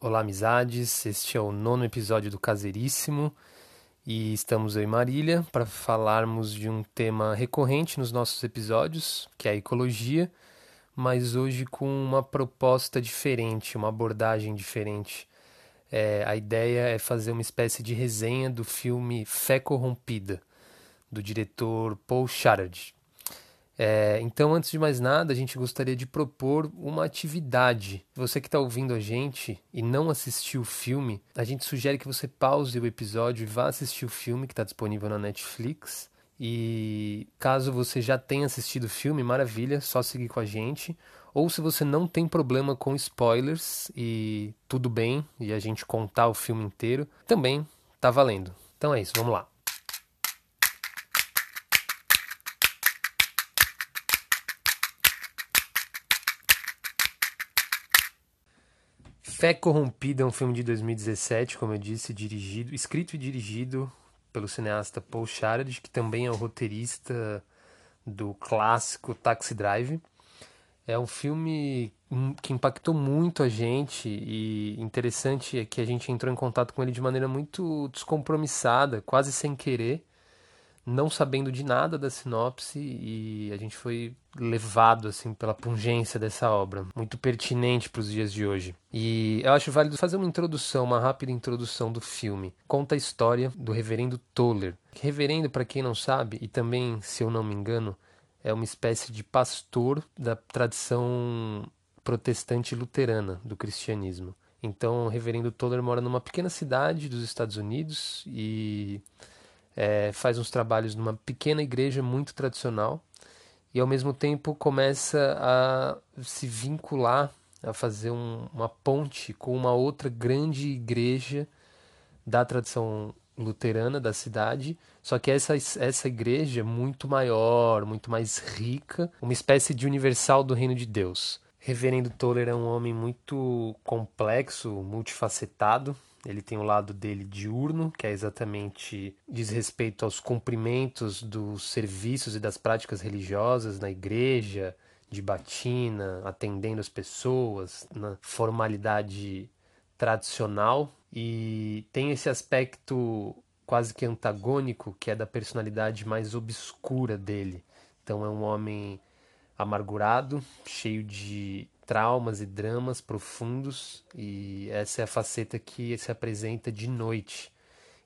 Olá, amizades. Este é o nono episódio do Caseiríssimo e estamos eu e Marília para falarmos de um tema recorrente nos nossos episódios, que é a ecologia, mas hoje com uma proposta diferente, uma abordagem diferente. É, a ideia é fazer uma espécie de resenha do filme Fé Corrompida, do diretor Paul Schrader. É, então, antes de mais nada, a gente gostaria de propor uma atividade. Você que está ouvindo a gente e não assistiu o filme, a gente sugere que você pause o episódio e vá assistir o filme que está disponível na Netflix. E caso você já tenha assistido o filme, maravilha, só seguir com a gente. Ou se você não tem problema com spoilers e tudo bem, e a gente contar o filme inteiro, também tá valendo. Então é isso, vamos lá. Fé Corrompida é um filme de 2017, como eu disse, dirigido, escrito e dirigido pelo cineasta Paul Schrader, que também é o roteirista do clássico Taxi Drive. É um filme que impactou muito a gente e interessante é que a gente entrou em contato com ele de maneira muito descompromissada, quase sem querer não sabendo de nada da sinopse e a gente foi levado assim pela pungência dessa obra, muito pertinente para os dias de hoje. E eu acho válido fazer uma introdução, uma rápida introdução do filme. Conta a história do reverendo Toller. Reverendo, para quem não sabe, e também, se eu não me engano, é uma espécie de pastor da tradição protestante luterana do cristianismo. Então, o reverendo Toller mora numa pequena cidade dos Estados Unidos e é, faz uns trabalhos numa pequena igreja muito tradicional e ao mesmo tempo começa a se vincular, a fazer um, uma ponte com uma outra grande igreja da tradição luterana da cidade, só que essa, essa igreja é muito maior, muito mais rica, uma espécie de universal do reino de Deus. Reverendo Toller é um homem muito complexo, multifacetado, ele tem o lado dele diurno, que é exatamente diz respeito aos cumprimentos dos serviços e das práticas religiosas na igreja, de batina, atendendo as pessoas, na formalidade tradicional. E tem esse aspecto quase que antagônico, que é da personalidade mais obscura dele. Então é um homem amargurado, cheio de traumas e dramas profundos, e essa é a faceta que se apresenta de noite.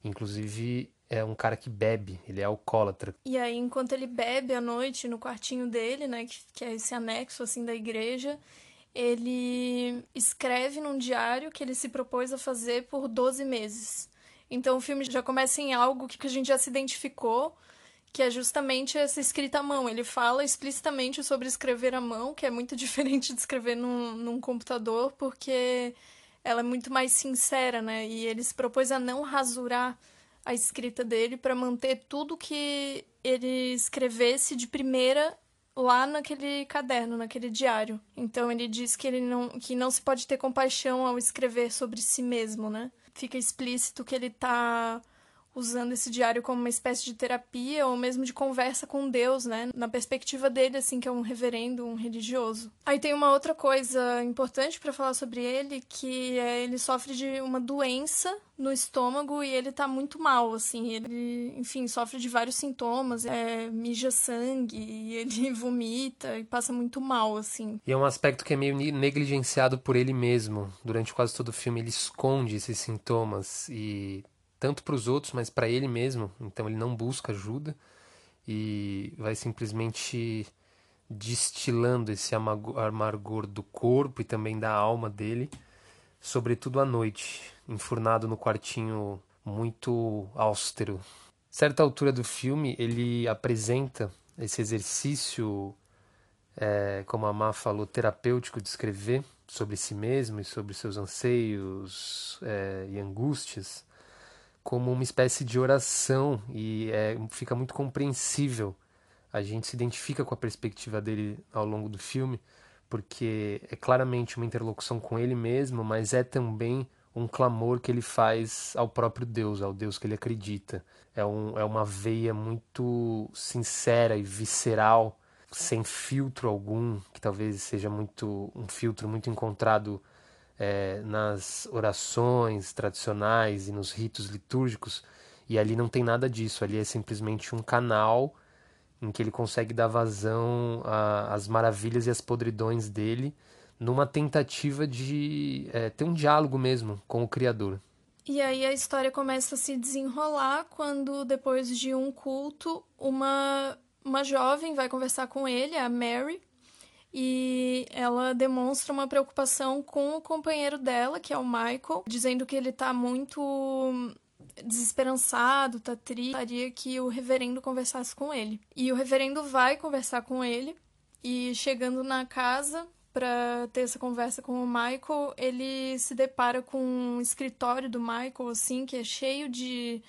Inclusive, é um cara que bebe, ele é alcoólatra. E aí, enquanto ele bebe à noite no quartinho dele, né, que, que é esse anexo assim da igreja, ele escreve num diário que ele se propôs a fazer por 12 meses. Então o filme já começa em algo que a gente já se identificou, que é justamente essa escrita à mão. Ele fala explicitamente sobre escrever à mão, que é muito diferente de escrever num, num computador, porque ela é muito mais sincera, né? E ele se propôs a não rasurar a escrita dele para manter tudo que ele escrevesse de primeira lá naquele caderno, naquele diário. Então ele diz que ele não que não se pode ter compaixão ao escrever sobre si mesmo, né? Fica explícito que ele está usando esse diário como uma espécie de terapia ou mesmo de conversa com Deus, né? Na perspectiva dele, assim, que é um reverendo, um religioso. Aí tem uma outra coisa importante para falar sobre ele, que é ele sofre de uma doença no estômago e ele tá muito mal, assim. Ele, enfim, sofre de vários sintomas, é, mija sangue, ele vomita e passa muito mal, assim. E é um aspecto que é meio negligenciado por ele mesmo. Durante quase todo o filme ele esconde esses sintomas e tanto para os outros, mas para ele mesmo. Então ele não busca ajuda e vai simplesmente destilando esse amargor do corpo e também da alma dele, sobretudo à noite, enfurnado no quartinho muito austero. Certa altura do filme, ele apresenta esse exercício, é, como a Má falou, terapêutico de escrever sobre si mesmo e sobre seus anseios é, e angústias como uma espécie de oração e é, fica muito compreensível. A gente se identifica com a perspectiva dele ao longo do filme, porque é claramente uma interlocução com ele mesmo, mas é também um clamor que ele faz ao próprio Deus, ao Deus que ele acredita. É, um, é uma veia muito sincera e visceral, sem filtro algum, que talvez seja muito um filtro muito encontrado é, nas orações tradicionais e nos ritos litúrgicos, e ali não tem nada disso, ali é simplesmente um canal em que ele consegue dar vazão às maravilhas e às podridões dele, numa tentativa de é, ter um diálogo mesmo com o Criador. E aí a história começa a se desenrolar quando, depois de um culto, uma, uma jovem vai conversar com ele, a Mary, e ela demonstra uma preocupação com o companheiro dela, que é o Michael, dizendo que ele tá muito desesperançado, tá triste, gostaria que o reverendo conversasse com ele. E o reverendo vai conversar com ele e chegando na casa, para ter essa conversa com o Michael, ele se depara com um escritório do Michael, assim, que é cheio de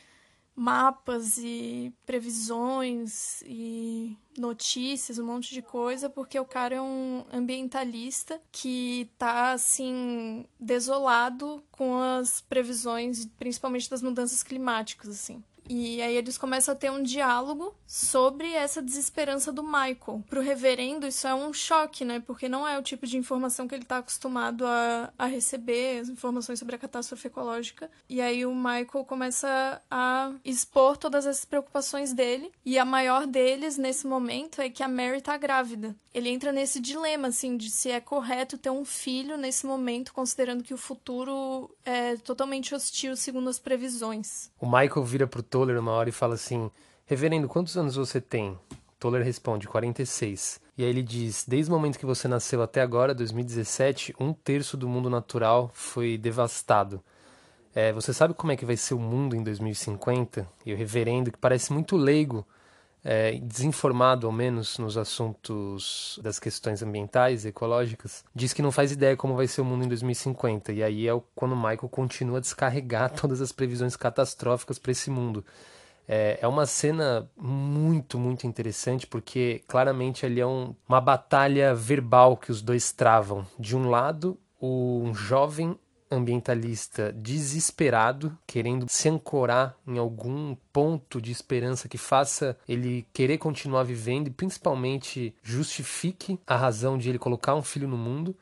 mapas e previsões e notícias, um monte de coisa, porque o cara é um ambientalista que tá assim desolado com as previsões, principalmente das mudanças climáticas, assim. E aí eles começam a ter um diálogo sobre essa desesperança do Michael. Pro reverendo, isso é um choque, né? Porque não é o tipo de informação que ele tá acostumado a, a receber, as informações sobre a catástrofe ecológica. E aí o Michael começa a expor todas essas preocupações dele. E a maior deles, nesse momento, é que a Mary tá grávida. Ele entra nesse dilema, assim, de se é correto ter um filho nesse momento, considerando que o futuro é totalmente hostil segundo as previsões. O Michael vira pro Toller uma hora e fala assim: Reverendo, quantos anos você tem? Toller responde: 46. E aí ele diz: Desde o momento que você nasceu até agora, 2017, um terço do mundo natural foi devastado. É, você sabe como é que vai ser o mundo em 2050? E o reverendo, que parece muito leigo, é, desinformado ao menos nos assuntos das questões ambientais e ecológicas, diz que não faz ideia como vai ser o mundo em 2050. E aí é quando o Michael continua a descarregar todas as previsões catastróficas para esse mundo. É, é, uma cena muito, muito interessante, porque claramente ali é um, uma batalha verbal que os dois travam. De um lado, um jovem ambientalista desesperado, querendo se ancorar em algum ponto de esperança que faça ele querer continuar vivendo e principalmente justifique a razão de ele colocar um filho no mundo.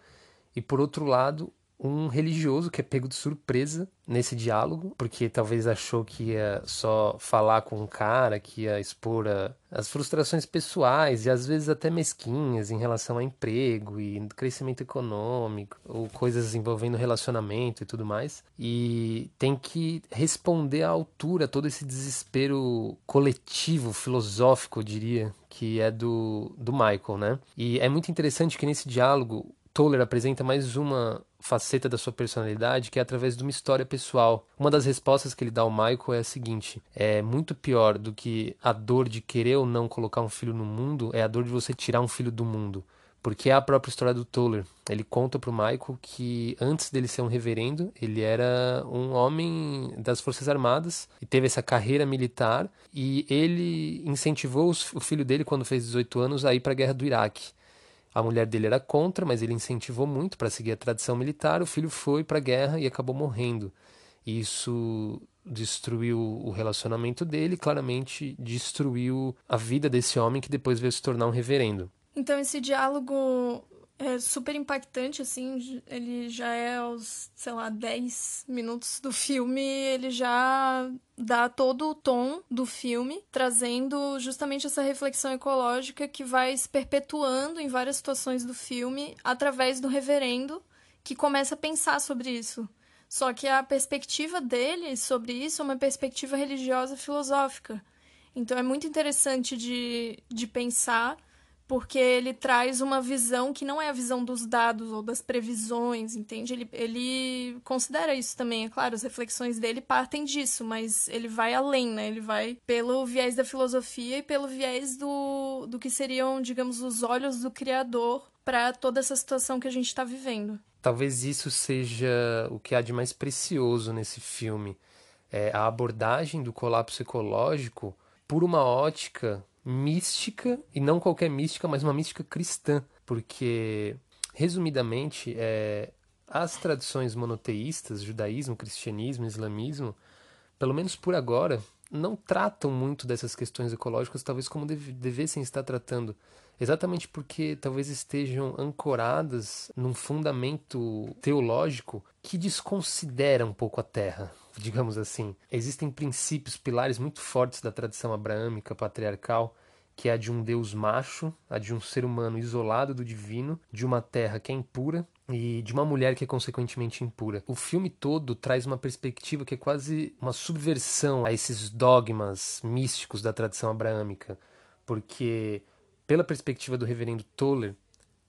E por outro lado, um religioso que é pego de surpresa nesse diálogo, porque talvez achou que ia só falar com um cara, que ia expor a, as frustrações pessoais e às vezes até mesquinhas em relação a emprego e crescimento econômico, ou coisas envolvendo relacionamento e tudo mais. E tem que responder à altura todo esse desespero coletivo, filosófico, eu diria, que é do, do Michael, né? E é muito interessante que nesse diálogo Toller apresenta mais uma faceta da sua personalidade que é através de uma história pessoal. Uma das respostas que ele dá ao Michael é a seguinte: é muito pior do que a dor de querer ou não colocar um filho no mundo, é a dor de você tirar um filho do mundo. Porque é a própria história do Toller. Ele conta para o Michael que antes dele ser um reverendo, ele era um homem das Forças Armadas e teve essa carreira militar. E ele incentivou o filho dele, quando fez 18 anos, a ir para a guerra do Iraque. A mulher dele era contra, mas ele incentivou muito para seguir a tradição militar. O filho foi para a guerra e acabou morrendo. Isso destruiu o relacionamento dele, claramente destruiu a vida desse homem que depois veio se tornar um reverendo. Então esse diálogo é super impactante, assim. Ele já é aos, sei lá, 10 minutos do filme, ele já dá todo o tom do filme, trazendo justamente essa reflexão ecológica que vai se perpetuando em várias situações do filme através do reverendo que começa a pensar sobre isso. Só que a perspectiva dele sobre isso é uma perspectiva religiosa filosófica. Então é muito interessante de, de pensar porque ele traz uma visão que não é a visão dos dados ou das previsões, entende? Ele, ele considera isso também, é claro, as reflexões dele partem disso, mas ele vai além, né? Ele vai pelo viés da filosofia e pelo viés do, do que seriam, digamos, os olhos do Criador para toda essa situação que a gente está vivendo. Talvez isso seja o que há de mais precioso nesse filme. É a abordagem do colapso ecológico por uma ótica mística, e não qualquer mística, mas uma mística cristã, porque, resumidamente, é, as tradições monoteístas, judaísmo, cristianismo, islamismo, pelo menos por agora, não tratam muito dessas questões ecológicas, talvez como deve, devessem estar tratando. Exatamente porque talvez estejam ancoradas num fundamento teológico que desconsidera um pouco a Terra, digamos assim. Existem princípios, pilares muito fortes da tradição abraâmica, patriarcal, que é a de um Deus macho, a de um ser humano isolado do divino, de uma terra que é impura e de uma mulher que é consequentemente impura. O filme todo traz uma perspectiva que é quase uma subversão a esses dogmas místicos da tradição abraâmica, porque pela perspectiva do reverendo Toller,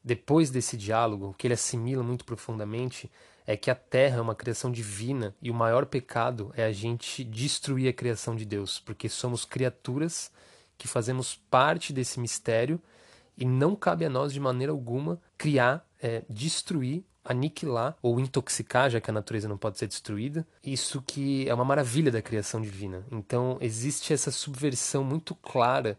depois desse diálogo, que ele assimila muito profundamente é que a Terra é uma criação divina e o maior pecado é a gente destruir a criação de Deus, porque somos criaturas que fazemos parte desse mistério e não cabe a nós de maneira alguma criar, é, destruir, aniquilar ou intoxicar, já que a natureza não pode ser destruída. Isso que é uma maravilha da criação divina. Então existe essa subversão muito clara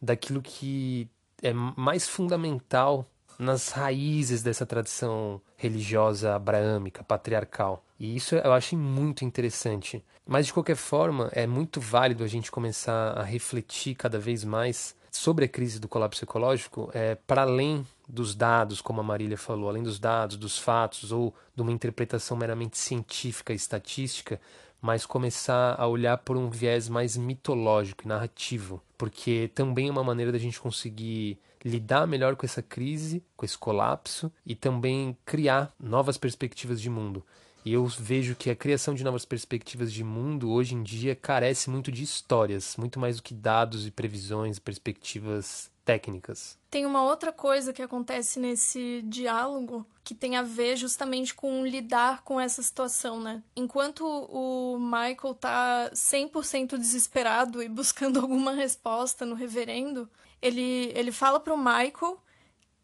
daquilo que é mais fundamental nas raízes dessa tradição religiosa abraâmica, patriarcal. E isso eu acho muito interessante. Mas de qualquer forma, é muito válido a gente começar a refletir cada vez mais sobre a crise do colapso ecológico, é, para além dos dados, como a Marília falou, além dos dados, dos fatos ou de uma interpretação meramente científica e estatística, mas começar a olhar por um viés mais mitológico e narrativo, porque também é uma maneira da gente conseguir lidar melhor com essa crise, com esse colapso e também criar novas perspectivas de mundo. E eu vejo que a criação de novas perspectivas de mundo hoje em dia carece muito de histórias, muito mais do que dados e previsões, perspectivas técnicas. Tem uma outra coisa que acontece nesse diálogo que tem a ver justamente com lidar com essa situação, né? Enquanto o Michael tá 100% desesperado e buscando alguma resposta no reverendo, ele, ele fala pro Michael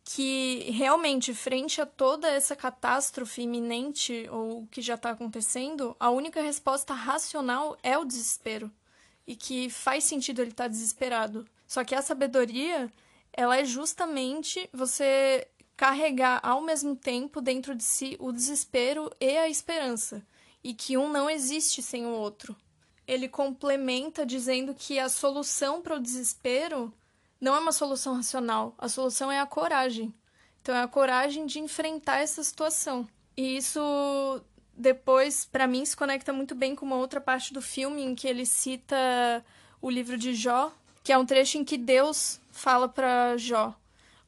que realmente, frente a toda essa catástrofe iminente ou que já está acontecendo, a única resposta racional é o desespero. E que faz sentido ele estar tá desesperado. Só que a sabedoria, ela é justamente você carregar ao mesmo tempo dentro de si o desespero e a esperança. E que um não existe sem o outro. Ele complementa dizendo que a solução para o desespero não é uma solução racional. A solução é a coragem. Então é a coragem de enfrentar essa situação. E isso depois, para mim, se conecta muito bem com uma outra parte do filme em que ele cita o livro de Jó, que é um trecho em que Deus fala para Jó: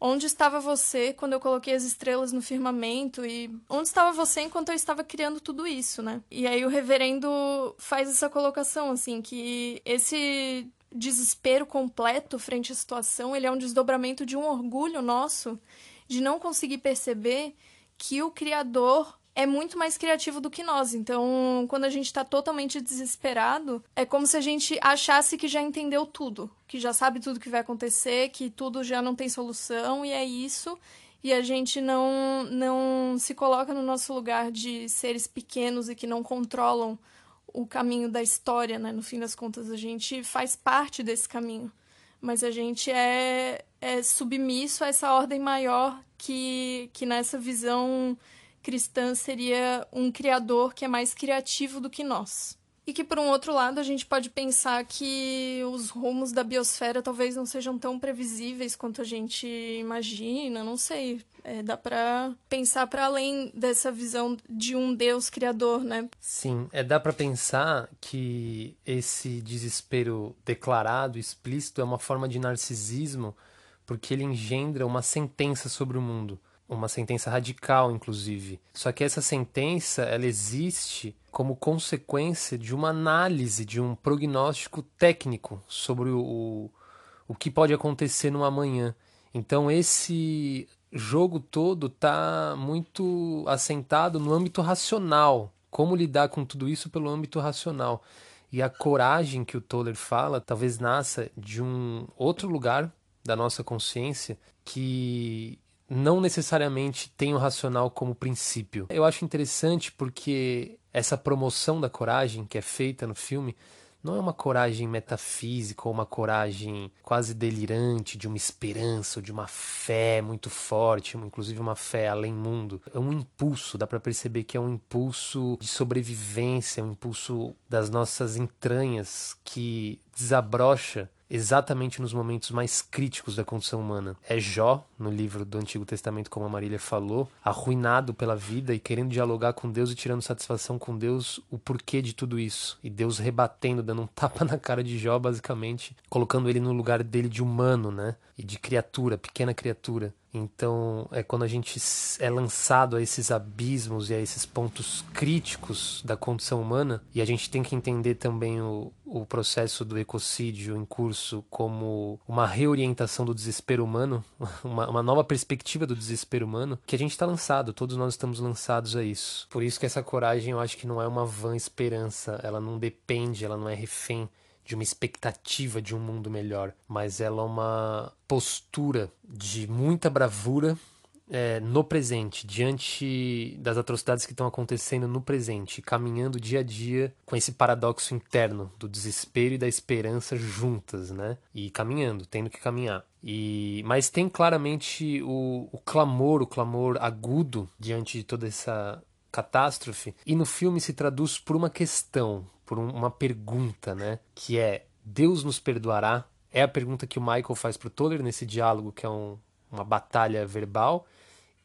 Onde estava você quando eu coloquei as estrelas no firmamento? E onde estava você enquanto eu estava criando tudo isso, né? E aí o reverendo faz essa colocação, assim, que esse desespero completo frente à situação, ele é um desdobramento de um orgulho nosso de não conseguir perceber que o criador é muito mais criativo do que nós. Então, quando a gente está totalmente desesperado, é como se a gente achasse que já entendeu tudo, que já sabe tudo que vai acontecer, que tudo já não tem solução e é isso. E a gente não não se coloca no nosso lugar de seres pequenos e que não controlam o caminho da história, né? No fim das contas, a gente faz parte desse caminho. Mas a gente é, é submisso a essa ordem maior que, que nessa visão cristã seria um criador que é mais criativo do que nós. E que, por um outro lado, a gente pode pensar que os rumos da biosfera talvez não sejam tão previsíveis quanto a gente imagina, não sei. É, dá para pensar para além dessa visão de um Deus criador, né? Sim, é, dá para pensar que esse desespero declarado, explícito, é uma forma de narcisismo, porque ele engendra uma sentença sobre o mundo uma sentença radical, inclusive. Só que essa sentença, ela existe como consequência de uma análise, de um prognóstico técnico sobre o, o que pode acontecer no amanhã. Então esse jogo todo está muito assentado no âmbito racional. Como lidar com tudo isso pelo âmbito racional. E a coragem que o Toller fala talvez nasça de um outro lugar da nossa consciência que não necessariamente tem o racional como princípio. Eu acho interessante porque essa promoção da coragem que é feita no filme não é uma coragem metafísica ou uma coragem quase delirante de uma esperança ou de uma fé muito forte, inclusive uma fé além mundo. É um impulso, dá para perceber que é um impulso de sobrevivência, um impulso das nossas entranhas que desabrocha exatamente nos momentos mais críticos da condição humana. É Jó, no livro do Antigo Testamento, como a Marília falou, arruinado pela vida e querendo dialogar com Deus e tirando satisfação com Deus o porquê de tudo isso. E Deus rebatendo, dando um tapa na cara de Jó, basicamente, colocando ele no lugar dele de humano, né? E de criatura, pequena criatura. Então, é quando a gente é lançado a esses abismos e a esses pontos críticos da condição humana, e a gente tem que entender também o, o processo do ecocídio em curso como uma reorientação do desespero humano, uma, uma nova perspectiva do desespero humano, que a gente está lançado, todos nós estamos lançados a isso. Por isso que essa coragem eu acho que não é uma vã esperança, ela não depende, ela não é refém de uma expectativa de um mundo melhor, mas ela é uma postura de muita bravura é, no presente, diante das atrocidades que estão acontecendo no presente, caminhando dia a dia com esse paradoxo interno do desespero e da esperança juntas, né? E caminhando, tendo que caminhar. E, mas tem claramente o, o clamor, o clamor agudo diante de toda essa catástrofe, e no filme se traduz por uma questão, por um, uma pergunta, né? Que é: Deus nos perdoará? É a pergunta que o Michael faz para o Toller nesse diálogo, que é um, uma batalha verbal,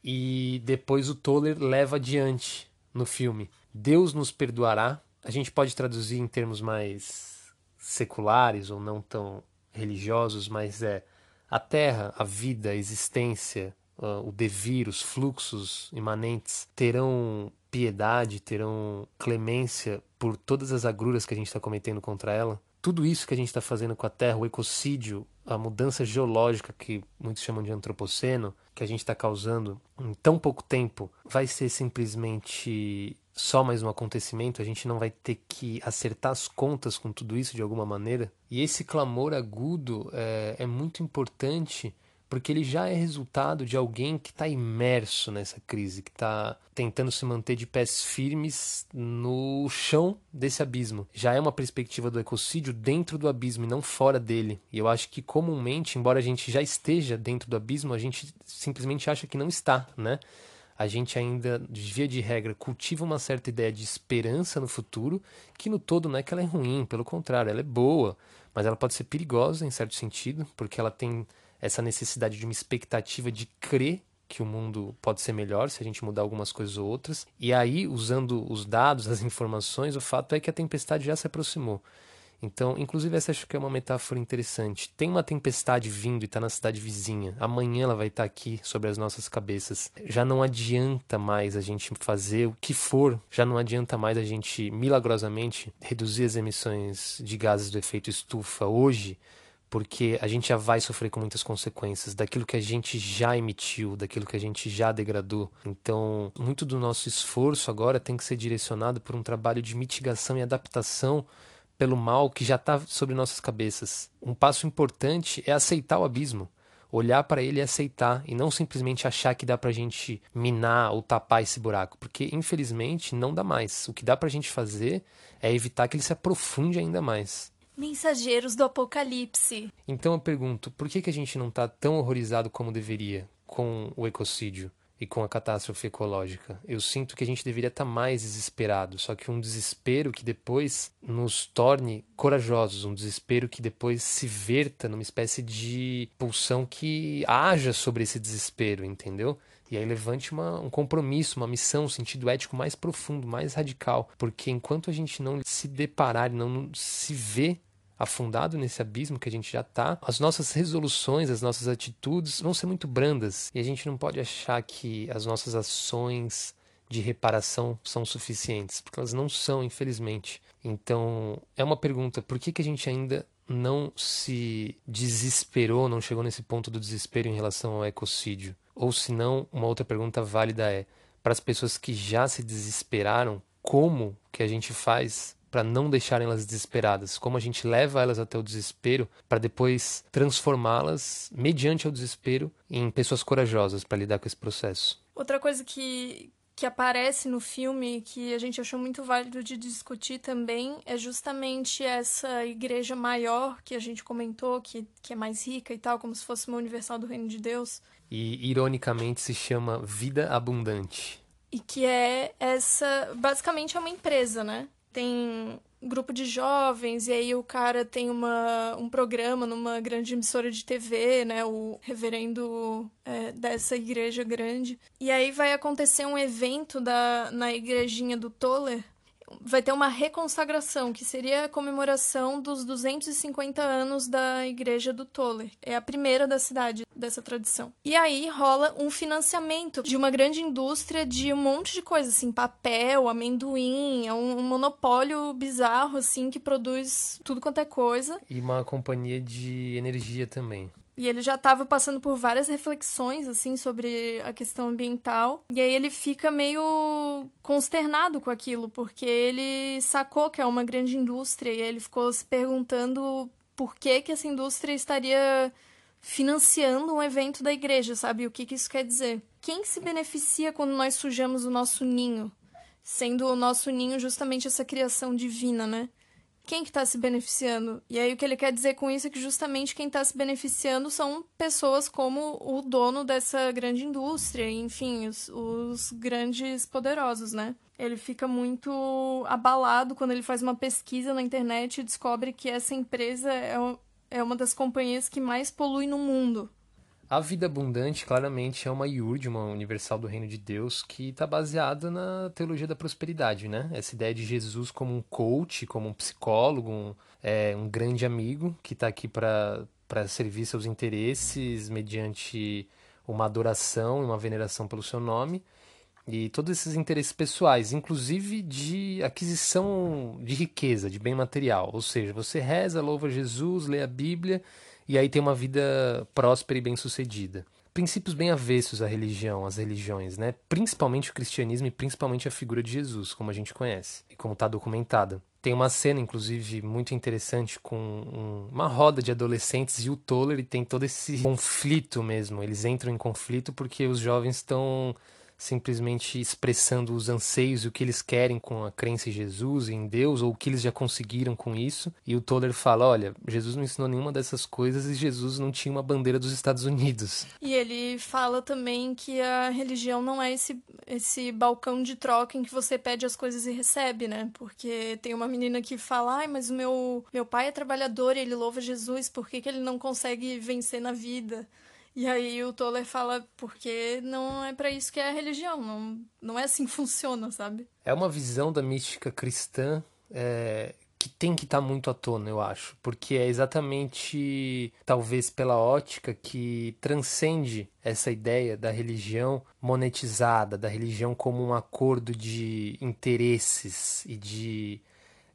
e depois o Toller leva adiante no filme. Deus nos perdoará? A gente pode traduzir em termos mais seculares ou não tão religiosos, mas é a terra, a vida, a existência, uh, o devir, os fluxos imanentes terão piedade, terão clemência por todas as agruras que a gente está cometendo contra ela. Tudo isso que a gente está fazendo com a Terra, o ecocídio, a mudança geológica que muitos chamam de antropoceno, que a gente está causando em tão pouco tempo, vai ser simplesmente só mais um acontecimento, a gente não vai ter que acertar as contas com tudo isso de alguma maneira. E esse clamor agudo é, é muito importante porque ele já é resultado de alguém que está imerso nessa crise, que está tentando se manter de pés firmes no chão desse abismo. Já é uma perspectiva do ecocídio dentro do abismo e não fora dele. E eu acho que comumente, embora a gente já esteja dentro do abismo, a gente simplesmente acha que não está, né? a gente ainda, via de regra, cultiva uma certa ideia de esperança no futuro, que no todo não é que ela é ruim, pelo contrário, ela é boa, mas ela pode ser perigosa em certo sentido, porque ela tem essa necessidade de uma expectativa de crer que o mundo pode ser melhor se a gente mudar algumas coisas ou outras. E aí, usando os dados, as informações, o fato é que a tempestade já se aproximou. Então, inclusive, essa acho que é uma metáfora interessante. Tem uma tempestade vindo e está na cidade vizinha. Amanhã ela vai estar tá aqui sobre as nossas cabeças. Já não adianta mais a gente fazer o que for, já não adianta mais a gente milagrosamente reduzir as emissões de gases do efeito estufa hoje porque a gente já vai sofrer com muitas consequências daquilo que a gente já emitiu, daquilo que a gente já degradou. Então, muito do nosso esforço agora tem que ser direcionado por um trabalho de mitigação e adaptação pelo mal que já está sobre nossas cabeças. Um passo importante é aceitar o abismo olhar para ele e aceitar e não simplesmente achar que dá para a gente minar ou tapar esse buraco, porque infelizmente não dá mais. O que dá para a gente fazer é evitar que ele se aprofunde ainda mais. Mensageiros do Apocalipse. Então eu pergunto, por que, que a gente não está tão horrorizado como deveria com o ecocídio e com a catástrofe ecológica? Eu sinto que a gente deveria estar tá mais desesperado, só que um desespero que depois nos torne corajosos, um desespero que depois se verta numa espécie de pulsão que haja sobre esse desespero, entendeu? E aí levante uma, um compromisso, uma missão, um sentido ético mais profundo, mais radical. Porque enquanto a gente não se deparar não se vê afundado nesse abismo que a gente já está, as nossas resoluções, as nossas atitudes vão ser muito brandas. E a gente não pode achar que as nossas ações de reparação são suficientes, porque elas não são, infelizmente. Então, é uma pergunta: por que, que a gente ainda não se desesperou, não chegou nesse ponto do desespero em relação ao ecocídio? Ou se não, uma outra pergunta válida é: para as pessoas que já se desesperaram, como que a gente faz para não deixarem elas desesperadas? Como a gente leva elas até o desespero para depois transformá-las, mediante o desespero, em pessoas corajosas para lidar com esse processo? Outra coisa que, que aparece no filme, que a gente achou muito válido de discutir também, é justamente essa igreja maior que a gente comentou, que, que é mais rica e tal, como se fosse uma universal do reino de Deus. E, ironicamente, se chama Vida Abundante. E que é essa. Basicamente é uma empresa, né? Tem grupo de jovens, e aí o cara tem uma, um programa numa grande emissora de TV, né? O reverendo é, dessa igreja grande. E aí vai acontecer um evento da, na igrejinha do Toller, vai ter uma reconsagração, que seria a comemoração dos 250 anos da igreja do Toller. É a primeira da cidade dessa tradição. E aí rola um financiamento de uma grande indústria de um monte de coisa, assim, papel, amendoim, é um, um monopólio bizarro, assim, que produz tudo quanto é coisa. E uma companhia de energia também. E ele já estava passando por várias reflexões, assim, sobre a questão ambiental. E aí ele fica meio consternado com aquilo, porque ele sacou que é uma grande indústria e ele ficou se perguntando por que, que essa indústria estaria financiando um evento da igreja, sabe? O que, que isso quer dizer? Quem se beneficia quando nós sujamos o nosso ninho? Sendo o nosso ninho justamente essa criação divina, né? Quem que está se beneficiando? E aí o que ele quer dizer com isso é que justamente quem está se beneficiando são pessoas como o dono dessa grande indústria, enfim, os, os grandes poderosos, né? Ele fica muito abalado quando ele faz uma pesquisa na internet e descobre que essa empresa é, é uma das companhias que mais polui no mundo. A Vida Abundante, claramente, é uma IURD, uma Universal do Reino de Deus, que está baseada na teologia da prosperidade, né? Essa ideia de Jesus como um coach, como um psicólogo, um, é, um grande amigo que está aqui para servir seus interesses mediante uma adoração e uma veneração pelo seu nome. E todos esses interesses pessoais, inclusive de aquisição de riqueza, de bem material. Ou seja, você reza, louva Jesus, lê a Bíblia e aí tem uma vida próspera e bem-sucedida. Princípios bem avessos à religião, às religiões, né? Principalmente o cristianismo e principalmente a figura de Jesus, como a gente conhece e como está documentada. Tem uma cena, inclusive, muito interessante com um, uma roda de adolescentes e o Toller e tem todo esse conflito mesmo. Eles entram em conflito porque os jovens estão simplesmente expressando os anseios e o que eles querem com a crença em Jesus em Deus, ou o que eles já conseguiram com isso. E o Toller fala: olha, Jesus não ensinou nenhuma dessas coisas e Jesus não tinha uma bandeira dos Estados Unidos. E ele fala também que a religião não é esse, esse balcão de troca em que você pede as coisas e recebe, né? Porque tem uma menina que fala: ai, mas o meu, meu pai é trabalhador e ele louva Jesus, por que, que ele não consegue vencer na vida? E aí o Toller fala, porque não é para isso que é a religião, não, não é assim que funciona, sabe? É uma visão da mística cristã é, que tem que estar tá muito à tona, eu acho, porque é exatamente, talvez pela ótica que transcende essa ideia da religião monetizada, da religião como um acordo de interesses e de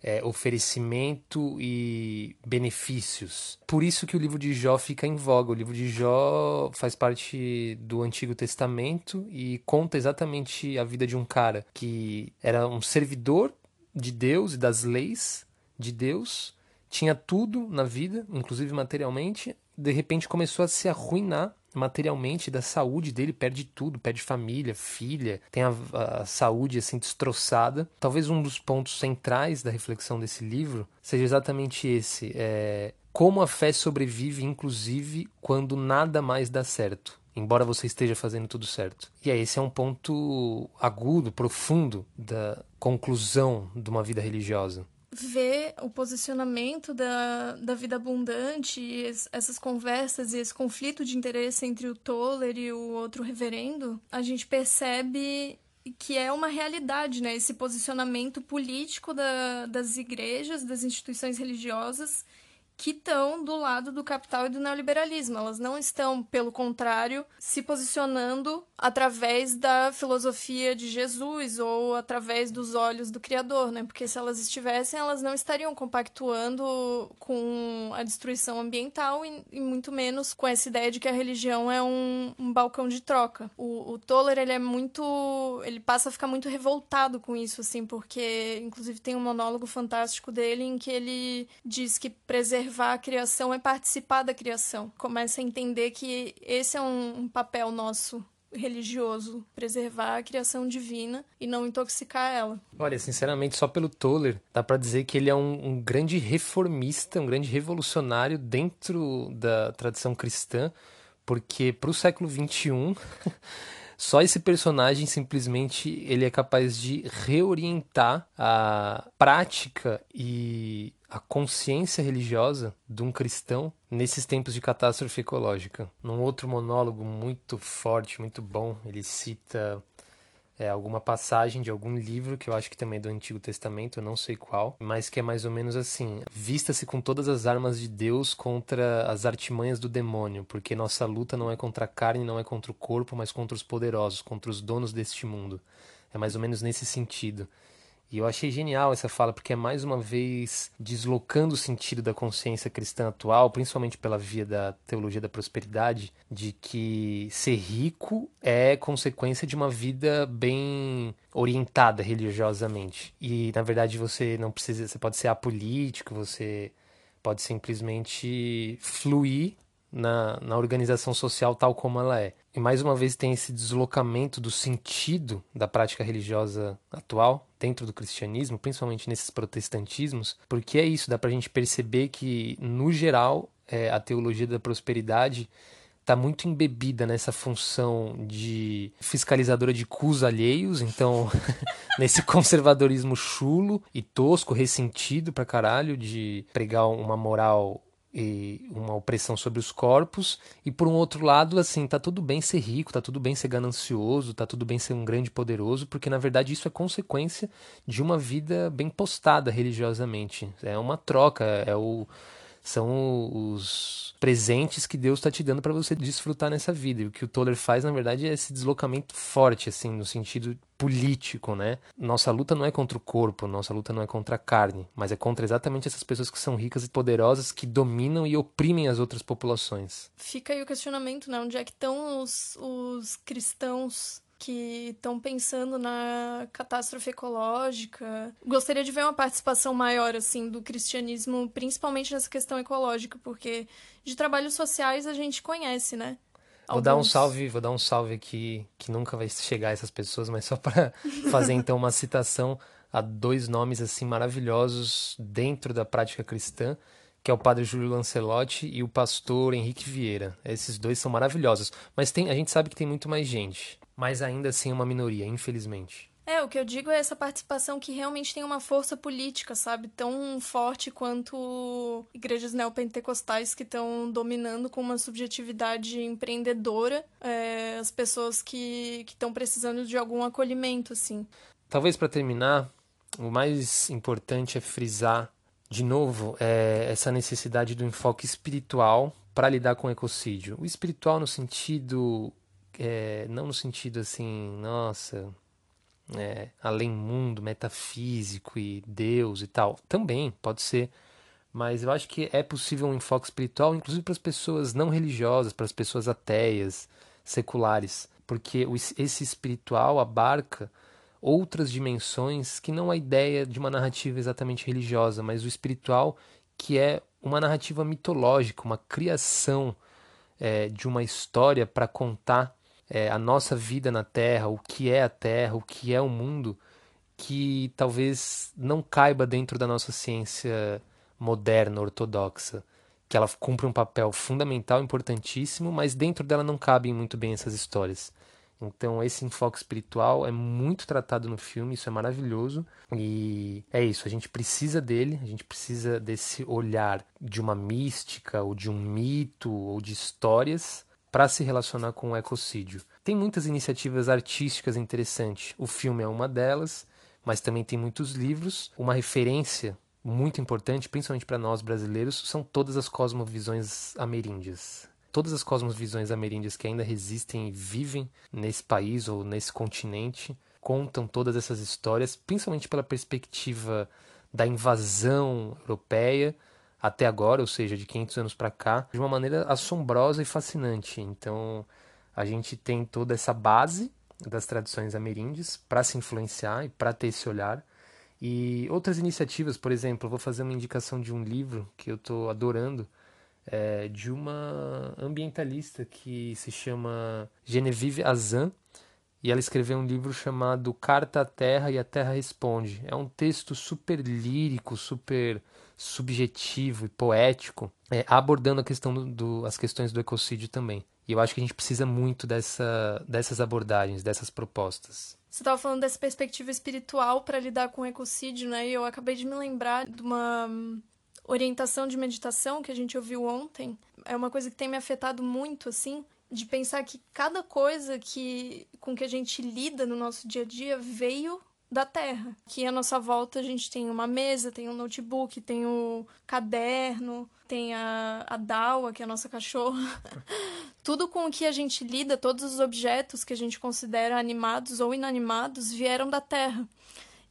é, oferecimento e benefícios. Por isso que o livro de Jó fica em voga. O livro de Jó faz parte do Antigo Testamento e conta exatamente a vida de um cara que era um servidor de Deus e das leis de Deus, tinha tudo na vida, inclusive materialmente, de repente começou a se arruinar materialmente da saúde dele, perde tudo, perde família, filha, tem a, a, saúde assim destroçada. Talvez um dos pontos centrais da reflexão desse livro seja exatamente esse: é, como a fé sobrevive, inclusive quando nada mais dá certo. Embora você esteja fazendo tudo certo. E aí, esse é um ponto agudo, profundo da conclusão de uma vida religiosa ver o posicionamento da, da vida abundante, essas conversas e esse conflito de interesse entre o Toller e o outro reverendo, a gente percebe que é uma realidade, né? Esse posicionamento político da, das igrejas, das instituições religiosas que estão do lado do capital e do neoliberalismo. Elas não estão, pelo contrário, se posicionando através da filosofia de Jesus ou através dos olhos do Criador, né? Porque se elas estivessem, elas não estariam compactuando com a destruição ambiental e, e muito menos com essa ideia de que a religião é um, um balcão de troca. O, o Toller, ele é muito... ele passa a ficar muito revoltado com isso, assim, porque inclusive tem um monólogo fantástico dele em que ele diz que preservar observar a criação é participar da criação. Começa a entender que esse é um, papel nosso religioso, preservar a criação divina e não intoxicar ela. Olha, sinceramente, só pelo Toller, dá para dizer que ele é um, um, grande reformista, um grande revolucionário dentro da tradição cristã, porque para o século XXI, só esse personagem simplesmente ele é capaz de reorientar a prática e a consciência religiosa de um cristão nesses tempos de catástrofe ecológica. Num outro monólogo muito forte, muito bom, ele cita é, alguma passagem de algum livro que eu acho que também é do Antigo Testamento, eu não sei qual, mas que é mais ou menos assim: vista-se com todas as armas de Deus contra as artimanhas do demônio, porque nossa luta não é contra a carne, não é contra o corpo, mas contra os poderosos, contra os donos deste mundo. É mais ou menos nesse sentido. E eu achei genial essa fala, porque é mais uma vez deslocando o sentido da consciência cristã atual, principalmente pela via da teologia da prosperidade, de que ser rico é consequência de uma vida bem orientada religiosamente. E na verdade você não precisa, você pode ser apolítico, você pode simplesmente fluir na, na organização social tal como ela é. E mais uma vez tem esse deslocamento do sentido da prática religiosa atual dentro do cristianismo, principalmente nesses protestantismos, porque é isso, dá para a gente perceber que, no geral, é, a teologia da prosperidade está muito embebida nessa função de fiscalizadora de cus alheios, então nesse conservadorismo chulo e tosco, ressentido pra caralho de pregar uma moral e uma opressão sobre os corpos. E por um outro lado assim tá tudo bem ser rico tá tudo bem ser ganancioso tá tudo bem ser um grande poderoso porque na verdade isso é consequência de uma vida bem postada religiosamente. É uma troca é o são os presentes que Deus está te dando para você desfrutar nessa vida. E o que o Toller faz, na verdade, é esse deslocamento forte, assim, no sentido político, né? Nossa luta não é contra o corpo, nossa luta não é contra a carne, mas é contra exatamente essas pessoas que são ricas e poderosas, que dominam e oprimem as outras populações. Fica aí o questionamento, né? Onde é que estão os, os cristãos que estão pensando na catástrofe ecológica. Gostaria de ver uma participação maior assim do cristianismo, principalmente nessa questão ecológica, porque de trabalhos sociais a gente conhece, né? Alguns. Vou dar um salve, vou dar um salve aqui que nunca vai chegar a essas pessoas, mas só para fazer então uma citação a dois nomes assim maravilhosos dentro da prática cristã, que é o padre Júlio Lancelotti e o pastor Henrique Vieira. Esses dois são maravilhosos, mas tem, a gente sabe que tem muito mais gente mas ainda assim é uma minoria, infelizmente. É, o que eu digo é essa participação que realmente tem uma força política, sabe? Tão forte quanto igrejas neopentecostais que estão dominando com uma subjetividade empreendedora é, as pessoas que estão precisando de algum acolhimento, assim. Talvez para terminar, o mais importante é frisar de novo é essa necessidade do enfoque espiritual para lidar com o ecocídio. O espiritual no sentido é, não no sentido assim, nossa, é, além mundo, metafísico e Deus e tal. Também pode ser, mas eu acho que é possível um enfoque espiritual, inclusive para as pessoas não religiosas, para as pessoas ateias, seculares, porque esse espiritual abarca outras dimensões que não a ideia de uma narrativa exatamente religiosa, mas o espiritual que é uma narrativa mitológica, uma criação é, de uma história para contar é, a nossa vida na Terra, o que é a Terra, o que é o mundo, que talvez não caiba dentro da nossa ciência moderna, ortodoxa. Que ela cumpre um papel fundamental, importantíssimo, mas dentro dela não cabem muito bem essas histórias. Então, esse enfoque espiritual é muito tratado no filme, isso é maravilhoso. E é isso, a gente precisa dele, a gente precisa desse olhar de uma mística, ou de um mito, ou de histórias para se relacionar com o ecocídio. Tem muitas iniciativas artísticas interessantes. O filme é uma delas, mas também tem muitos livros. Uma referência muito importante, principalmente para nós brasileiros, são todas as cosmovisões ameríndias. Todas as cosmovisões ameríndias que ainda resistem e vivem nesse país ou nesse continente contam todas essas histórias, principalmente pela perspectiva da invasão europeia até agora, ou seja, de 500 anos para cá, de uma maneira assombrosa e fascinante. Então, a gente tem toda essa base das tradições ameríndias para se influenciar e para ter esse olhar. E outras iniciativas, por exemplo, vou fazer uma indicação de um livro que eu estou adorando, é, de uma ambientalista que se chama Genevieve Azan e ela escreveu um livro chamado Carta à Terra e a Terra Responde. É um texto super lírico, super subjetivo e poético, é, abordando a questão do, do, as questões do ecocídio também. E eu acho que a gente precisa muito dessa, dessas abordagens, dessas propostas. Você estava falando dessa perspectiva espiritual para lidar com o ecocídio, né? E eu acabei de me lembrar de uma hum, orientação de meditação que a gente ouviu ontem. É uma coisa que tem me afetado muito, assim, de pensar que cada coisa que com que a gente lida no nosso dia a dia veio da Terra. Aqui à nossa volta a gente tem uma mesa, tem um notebook, tem o caderno, tem a, a Dawa, que é a nossa cachorra. Tudo com o que a gente lida, todos os objetos que a gente considera animados ou inanimados, vieram da Terra.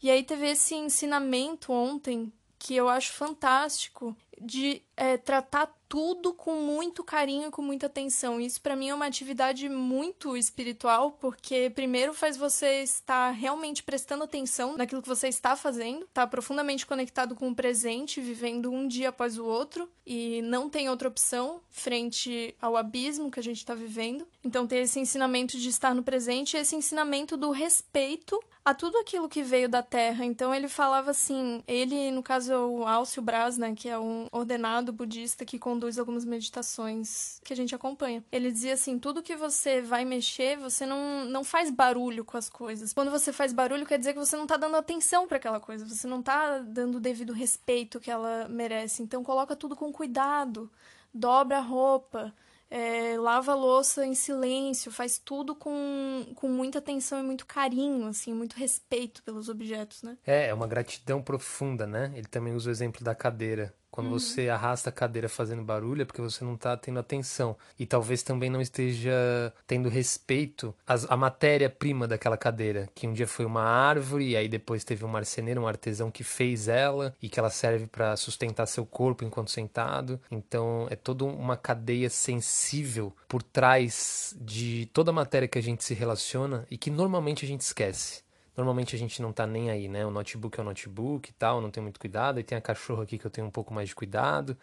E aí teve esse ensinamento ontem que eu acho fantástico de é, tratar tudo com muito carinho, com muita atenção. Isso para mim é uma atividade muito espiritual, porque primeiro faz você estar realmente prestando atenção naquilo que você está fazendo, tá profundamente conectado com o presente, vivendo um dia após o outro e não tem outra opção frente ao abismo que a gente está vivendo. Então ter esse ensinamento de estar no presente, esse ensinamento do respeito a tudo aquilo que veio da terra. Então ele falava assim, ele, no caso, é o Alcio Braz, né, que é um ordenado budista que conduz algumas meditações que a gente acompanha. Ele dizia assim, tudo que você vai mexer, você não, não faz barulho com as coisas. Quando você faz barulho, quer dizer que você não tá dando atenção para aquela coisa, você não tá dando o devido respeito que ela merece. Então coloca tudo com cuidado, dobra a roupa, é, lava a louça em silêncio, faz tudo com, com muita atenção e muito carinho, assim, muito respeito pelos objetos, né? É, é uma gratidão profunda, né? Ele também usa o exemplo da cadeira. Quando uhum. você arrasta a cadeira fazendo barulho é porque você não está tendo atenção. E talvez também não esteja tendo respeito à matéria-prima daquela cadeira, que um dia foi uma árvore, e aí depois teve um marceneiro, um artesão que fez ela e que ela serve para sustentar seu corpo enquanto sentado. Então é toda uma cadeia sensível por trás de toda a matéria que a gente se relaciona e que normalmente a gente esquece. Normalmente a gente não tá nem aí, né? O notebook é o notebook e tal, não tem muito cuidado. E tem a cachorra aqui que eu tenho um pouco mais de cuidado.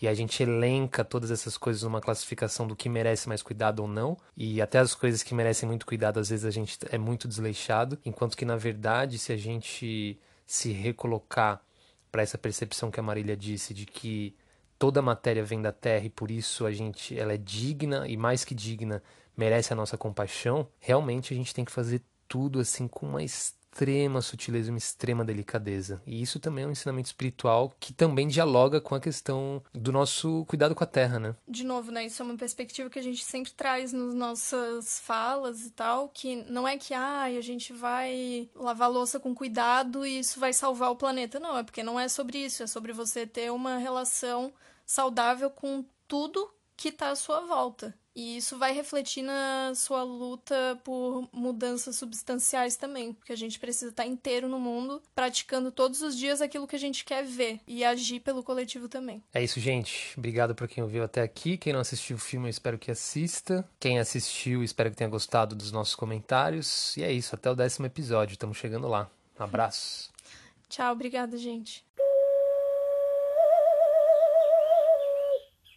E a gente elenca todas essas coisas numa classificação do que merece mais cuidado ou não. E até as coisas que merecem muito cuidado, às vezes a gente é muito desleixado. Enquanto que, na verdade, se a gente se recolocar para essa percepção que a Marília disse de que toda matéria vem da terra e por isso a gente ela é digna e mais que digna merece a nossa compaixão, realmente a gente tem que fazer tudo assim com uma extrema sutileza, uma extrema delicadeza. E isso também é um ensinamento espiritual que também dialoga com a questão do nosso cuidado com a terra, né? De novo, né? Isso é uma perspectiva que a gente sempre traz nas nossas falas e tal, que não é que ah, a gente vai lavar louça com cuidado e isso vai salvar o planeta. Não, é porque não é sobre isso, é sobre você ter uma relação saudável com tudo que está à sua volta. E isso vai refletir na sua luta por mudanças substanciais também, porque a gente precisa estar inteiro no mundo, praticando todos os dias aquilo que a gente quer ver e agir pelo coletivo também. É isso, gente. Obrigado por quem ouviu até aqui. Quem não assistiu o filme, eu espero que assista. Quem assistiu, espero que tenha gostado dos nossos comentários. E é isso, até o décimo episódio. Estamos chegando lá. Um abraço. Tchau, obrigada, gente.